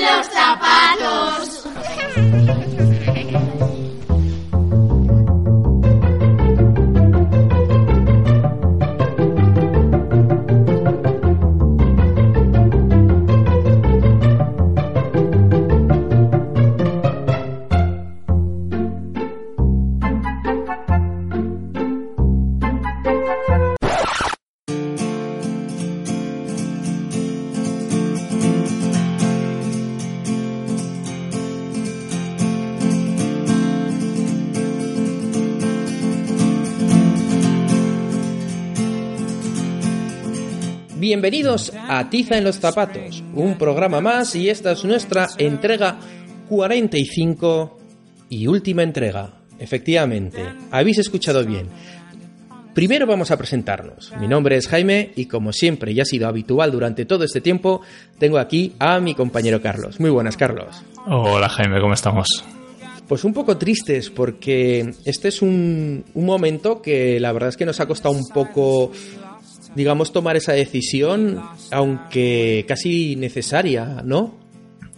los zapatos. Bienvenidos a Tiza en los Zapatos, un programa más y esta es nuestra entrega 45 y última entrega. Efectivamente, habéis escuchado bien. Primero vamos a presentarnos. Mi nombre es Jaime y como siempre y ha sido habitual durante todo este tiempo, tengo aquí a mi compañero Carlos. Muy buenas, Carlos. Hola Jaime, ¿cómo estamos? Pues un poco tristes porque este es un, un momento que la verdad es que nos ha costado un poco digamos, tomar esa decisión, aunque casi necesaria, ¿no?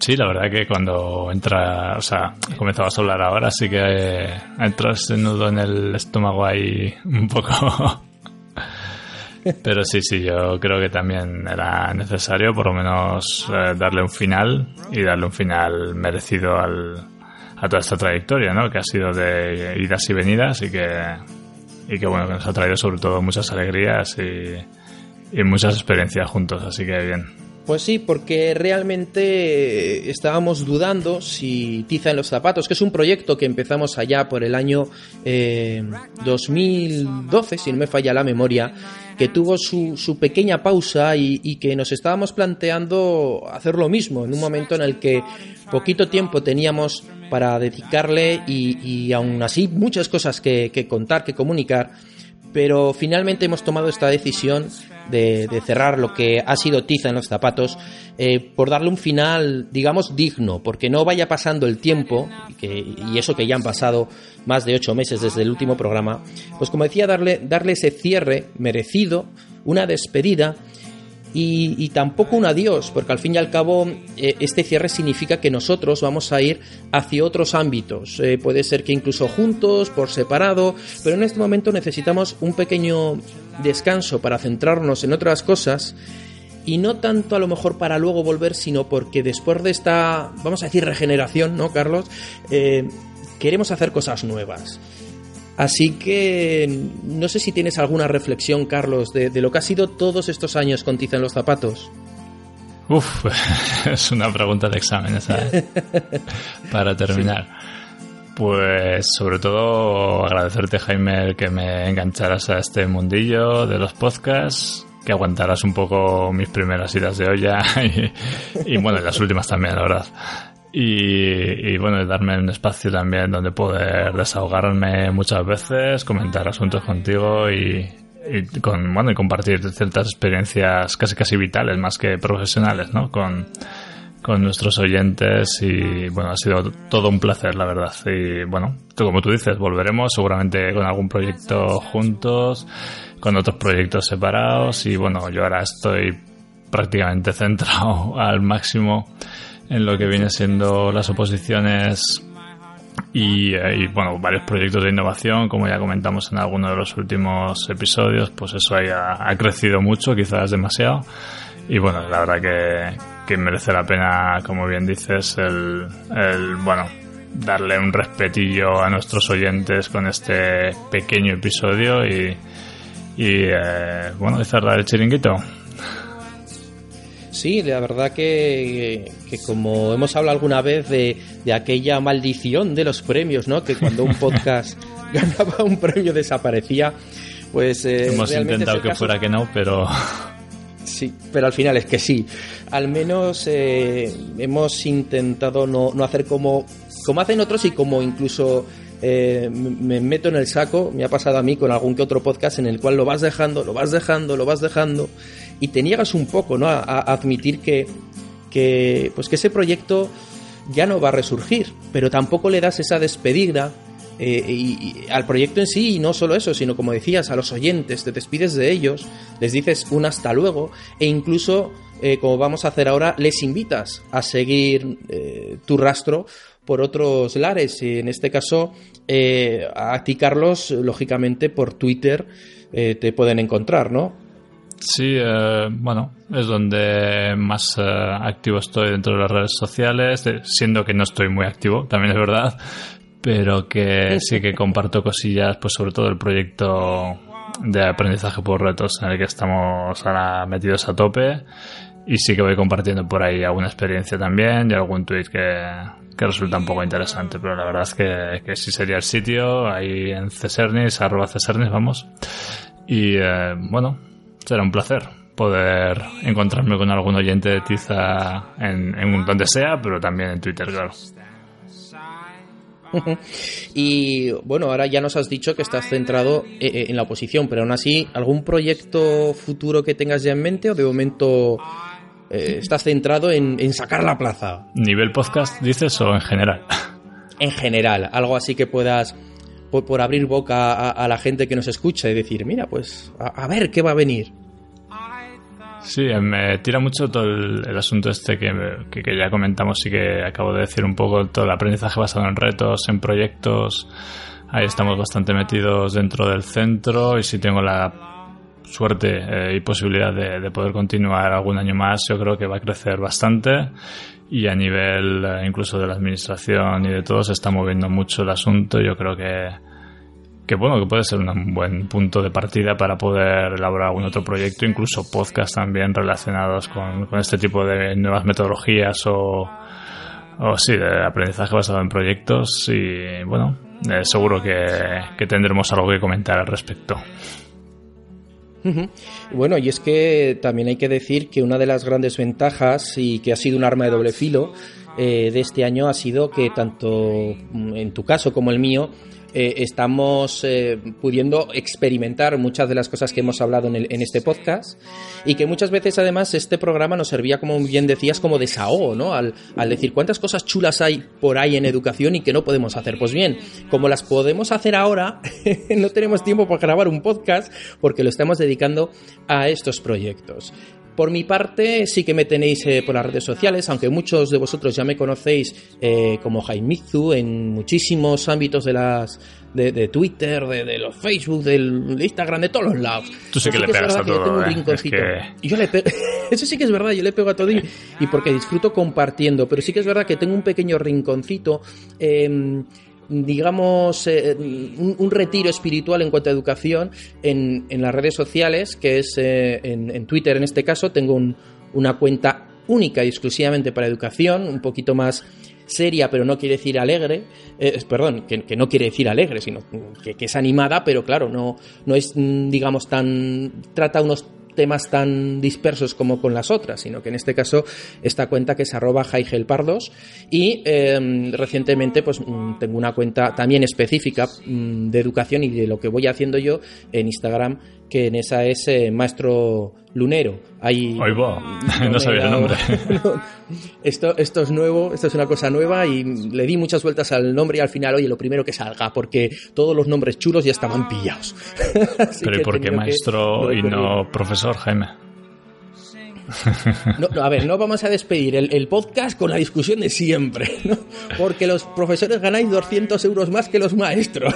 Sí, la verdad que cuando entra, o sea, comenzabas a hablar ahora, sí que eh, entras nudo en el estómago ahí un poco. Pero sí, sí, yo creo que también era necesario por lo menos eh, darle un final y darle un final merecido al, a toda esta trayectoria, ¿no? Que ha sido de idas y venidas y que y que bueno, que nos ha traído sobre todo muchas alegrías y, muchas experiencias juntos, así que bien. Pues sí, porque realmente estábamos dudando si Tiza en los zapatos, que es un proyecto que empezamos allá por el año eh, 2012, si no me falla la memoria, que tuvo su, su pequeña pausa y, que nos estábamos planteando hacer lo mismo, en un momento en el que poquito tiempo teníamos para dedicarle y, aún así muchas cosas que, que contar, que comunicar pero finalmente hemos tomado esta decisión de, cerrar lo que ha sido tiza en los zapatos eh, por darle un final, digamos, digno, porque no vaya pasando el tiempo, y eso que ya han pasado más de ocho meses desde el último programa, pues como decía, darle, darle ese cierre merecido, una despedida y, y, tampoco un adiós, porque al fin y al cabo eh, este cierre significa que nosotros vamos a ir hacia otros ámbitos. Eh, puede ser que incluso juntos, por separado, pero en este momento necesitamos un pequeño descanso para centrarnos en otras cosas y no tanto a lo mejor para luego volver, sino porque después de esta, vamos a decir, regeneración, ¿no, Carlos? Eh, queremos hacer cosas nuevas. Así que no sé si tienes alguna reflexión, Carlos, de, de lo que ha sido todos estos años con Tiza en los zapatos. Uf, es una pregunta de examen, ¿sabes? Para terminar. Sí. Pues sobre todo agradecerte, Jaime, que me engancharas a este mundillo de los podcasts, que aguantaras un poco mis primeras idas de olla y, y bueno, las últimas también, la verdad. Y, bueno, darme un espacio también donde poder desahogarme muchas veces, comentar asuntos contigo y, con bueno y compartir ciertas experiencias casi casi vitales más que profesionales, ¿no? Con, con nuestros oyentes y bueno, ha sido todo un placer, la verdad. Y bueno, como tú dices, volveremos seguramente con algún proyecto juntos, con otros proyectos separados y bueno, yo ahora estoy prácticamente centrado al máximo en lo que viene siendo las oposiciones y, y, bueno, varios proyectos de innovación, como ya comentamos en alguno de los últimos episodios, pues eso ha, ha crecido mucho, quizás demasiado. Y bueno, la verdad que, merece la pena, como bien dices, el, el, bueno, darle un respetillo a nuestros oyentes con este pequeño episodio y, y eh, bueno, cerrar el chiringuito. Sí, la verdad que, que, como hemos hablado alguna vez de, de, aquella maldición de los premios, ¿no? Que cuando un podcast ganaba un premio desaparecía. Pues eh, hemos intentado que fuera que no, pero Sí, pero al final es que sí. Al menos eh, hemos intentado no, no, hacer como, como hacen otros y como incluso eh, me meto en el saco, me ha pasado a mí con algún que otro podcast en el cual lo vas dejando, lo vas dejando, lo vas dejando y te niegas un poco ¿no? a, admitir que, que, pues que ese proyecto ya no va a resurgir, pero tampoco le das esa despedida eh, y, al proyecto en sí, y no solo eso, sino como decías, a los oyentes, te despides de ellos, les dices un hasta luego, e incluso, eh, como vamos a hacer ahora, les invitas a seguir eh, tu rastro por otros lares. Y en este caso, a ti, Carlos, lógicamente por Twitter te pueden encontrar, ¿no? Sí, bueno, es donde más activo estoy dentro de las redes sociales, siendo que no estoy muy activo, también es verdad, pero que sí que comparto cosillas, pues sobre todo el proyecto de aprendizaje por retos en el que estamos ahora metidos a tope y sí que voy compartiendo por ahí alguna experiencia también y algún tweet que, que resulta un poco interesante, pero la verdad es que, que sí sería el sitio, ahí en Cesernis, arroba Cesernis, vamos. Y eh, bueno, será un placer poder encontrarme con algún oyente de Tiza en, en donde sea, pero también en Twitter, claro. y bueno, ahora ya nos has dicho que estás centrado eh, eh, en la oposición, pero aún así, ¿algún proyecto futuro que tengas ya en mente o de momento eh, estás centrado en, sacar la plaza? ¿Nivel podcast dices o en general? En general, algo así que puedas, por, abrir boca a, la gente que nos escucha y decir, mira, pues a ver qué va a venir. Sí, me tira mucho todo el, asunto este que, que, ya comentamos y que acabo de decir un poco, todo el aprendizaje basado en retos, en proyectos. Ahí estamos bastante metidos dentro del centro y si tengo la suerte eh, y posibilidad de, poder continuar algún año más, yo creo que va a crecer bastante y a nivel eh, incluso de la administración y de todo se está moviendo mucho el asunto. Yo creo que que bueno, que puede ser un buen punto de partida para poder elaborar algún otro proyecto, incluso podcast también relacionados con, este tipo de nuevas metodologías o, o sí, de aprendizaje basado en proyectos y bueno, eh, seguro que, que tendremos algo que comentar al respecto. Bueno, y es que también hay que decir que una de las grandes ventajas y que ha sido un arma de doble filo eh, de este año ha sido que tanto en tu caso como el mío eh, estamos eh, pudiendo experimentar muchas de las cosas que hemos hablado en, este podcast y que muchas veces además este programa nos servía, como bien decías, como desahogo, ¿no? Al, decir cuántas cosas chulas hay por ahí en educación y que no podemos hacer. Pues bien, como las podemos hacer ahora, no tenemos tiempo para grabar un podcast porque lo estamos dedicando a estos proyectos. Por mi parte, sí que me tenéis eh, por las redes sociales, aunque muchos de vosotros ya me conocéis eh, como Jaimizu en muchísimos ámbitos de las de, Twitter, de, los Facebook, del Instagram, de todos los lados. Tú sí que, le pegas a todo. yo le Eso sí que es verdad, yo le pego a todo y, porque disfruto compartiendo, pero sí que es verdad que tengo un pequeño rinconcito. Em, digamos, eh, un, retiro espiritual en cuanto a educación en, en las redes sociales, que es eh, en, Twitter en este caso, tengo una cuenta única y exclusivamente para educación, un poquito más seria, pero no quiere decir alegre, eh, perdón, que, no quiere decir alegre, sino que, que, es animada, pero claro, no, no es, digamos, tan, trata unos temas tan dispersos como con las otras, sino que en este caso esta cuenta que es arroba Pardos y em, recientemente pues mm, tengo una cuenta también específica mm, de educación y de lo que voy haciendo yo en Instagram que en esa es eh, Maestro Lunero. Ahí, no, sabía el nombre. esto, esto es nuevo, esto es una cosa nueva y le di muchas vueltas al nombre y al final, oye, lo primero que salga, porque todos los nombres chulos ya estaban pillados. Pero ¿y por qué maestro y no profesor, Jaime? No, a ver, no vamos a despedir el, podcast con la discusión de siempre, ¿no? Porque los profesores ganáis 200 euros más que los maestros.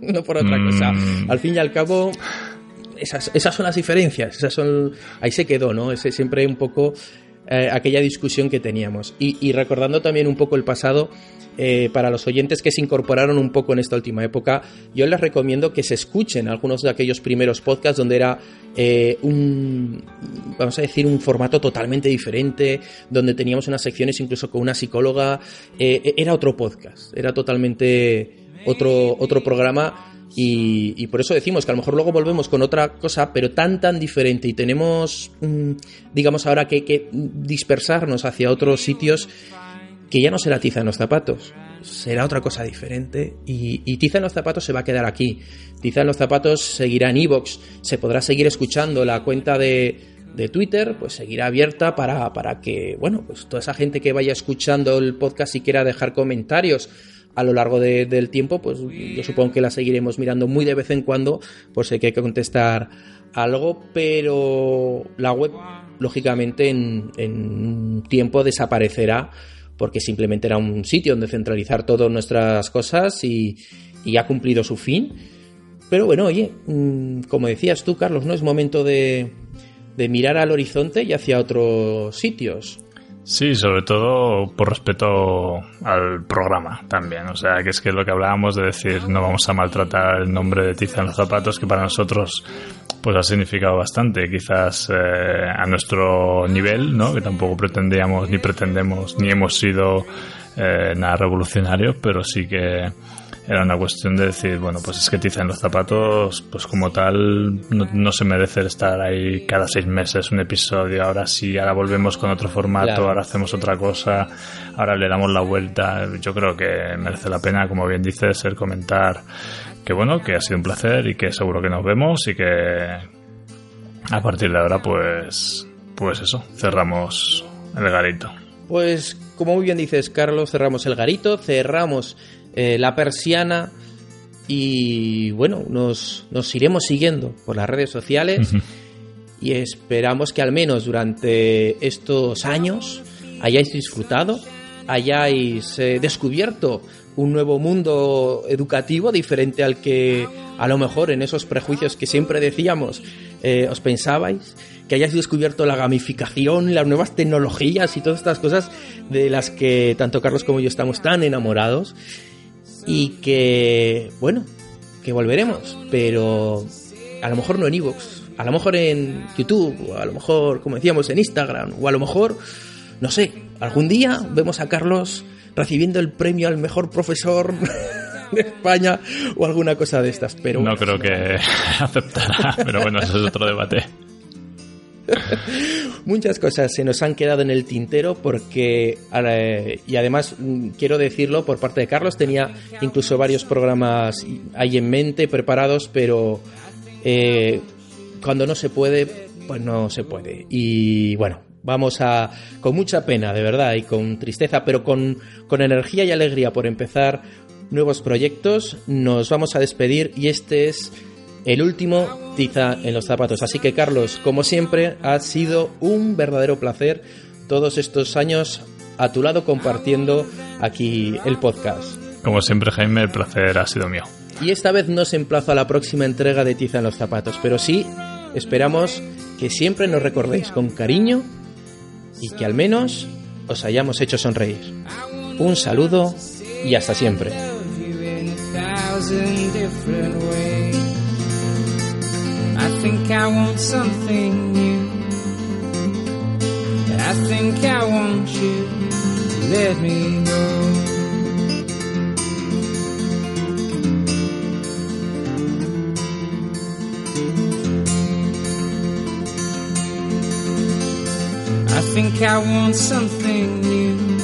no por otra cosa. Mm. Al fin y al cabo, esas, esas son las diferencias. Esas son, ahí se quedó, ¿no? Ese siempre un poco eh, aquella discusión que teníamos. Y, recordando también un poco el pasado, eh, para los oyentes que se incorporaron un poco en esta última época, yo les recomiendo que se escuchen algunos de aquellos primeros podcasts donde era eh, un, vamos a decir, un formato totalmente diferente, donde teníamos unas secciones incluso con una psicóloga. era otro podcast, era totalmente otro, otro programa Y, por eso decimos que a lo mejor luego volvemos con otra cosa, pero tan, tan diferente y tenemos, mm, digamos ahora que, que dispersarnos hacia otros sitios que ya no será tiza en los zapatos, será otra cosa diferente y, tiza en los zapatos se va a quedar aquí. Tiza en los zapatos seguirá en Evox, se podrá seguir escuchando la cuenta de, de Twitter, pues seguirá abierta para, para que, bueno, pues toda esa gente que vaya escuchando el podcast y quiera dejar comentarios a lo largo del tiempo, pues yo supongo que la seguiremos mirando muy de vez en cuando, por si hay que contestar algo, pero la web, lógicamente, en, un tiempo desaparecerá, porque simplemente era un sitio donde centralizar todas nuestras cosas y, ha cumplido su fin. Pero bueno, oye, mm, como decías tú, Carlos, ¿no? Es momento de mirar al horizonte y hacia otros sitios. Sí, sobre todo por respeto al programa también. O sea, que es que lo que hablábamos de decir no vamos a maltratar el nombre de Tiza en los zapatos, que para nosotros pues ha significado bastante, quizás eh, a nuestro nivel, ¿no? Que tampoco pretendíamos ni pretendemos ni hemos sido eh, nada revolucionarios, pero sí que era una cuestión de decir, bueno, pues es que te dicen los zapatos, pues como tal, no, se merece estar ahí cada seis meses un episodio, ahora sí, ahora volvemos con otro formato, ahora hacemos otra cosa, ahora le damos la vuelta. Yo creo que merece la pena, como bien dices, el comentar que bueno, que ha sido un placer y que seguro que nos vemos y que a partir de ahora, pues, pues eso, cerramos el garito. Pues como muy bien dices, Carlos, cerramos el garito, cerramos eh, la persiana y bueno, nos, nos, iremos siguiendo por las redes sociales y esperamos que al menos durante estos años hayáis disfrutado, hayáis eh, descubierto un nuevo mundo educativo diferente al que a lo mejor en esos prejuicios que siempre decíamos eh, os pensabais, que hayáis descubierto la gamificación, las nuevas tecnologías y todas estas cosas de las que tanto Carlos como yo estamos tan enamorados y que, bueno, que volveremos, pero a lo mejor no en Evox, a lo mejor en YouTube, o a lo mejor, como decíamos, en Instagram, o a lo mejor, no sé, algún día vemos a Carlos recibiendo el premio al mejor profesor de España o alguna cosa de estas, pero... No creo que aceptará, pero bueno, eso es otro debate. Muchas cosas se nos han quedado en el tintero porque, y además mm, quiero decirlo por parte de Carlos, tenía incluso varios programas ahí en mente preparados, pero eh, cuando no se puede, pues no se puede. Y bueno, vamos a, con mucha pena, de verdad, y con tristeza, pero con, con energía y alegría por empezar nuevos proyectos, nos vamos a despedir y este es el último tiza en los zapatos. Así que Carlos, como siempre, ha sido un verdadero placer todos estos años a tu lado compartiendo aquí el podcast. Como siempre, Jaime, el placer ha sido mío. Y esta vez no se emplaza a la próxima entrega de Tiza en los zapatos, pero sí esperamos que siempre nos recordéis con cariño y que al menos os hayamos hecho sonreír. Un saludo y hasta siempre. I think I want something new. I think I want you to let me go. I think I want something new.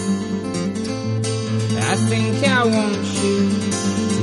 I think I want you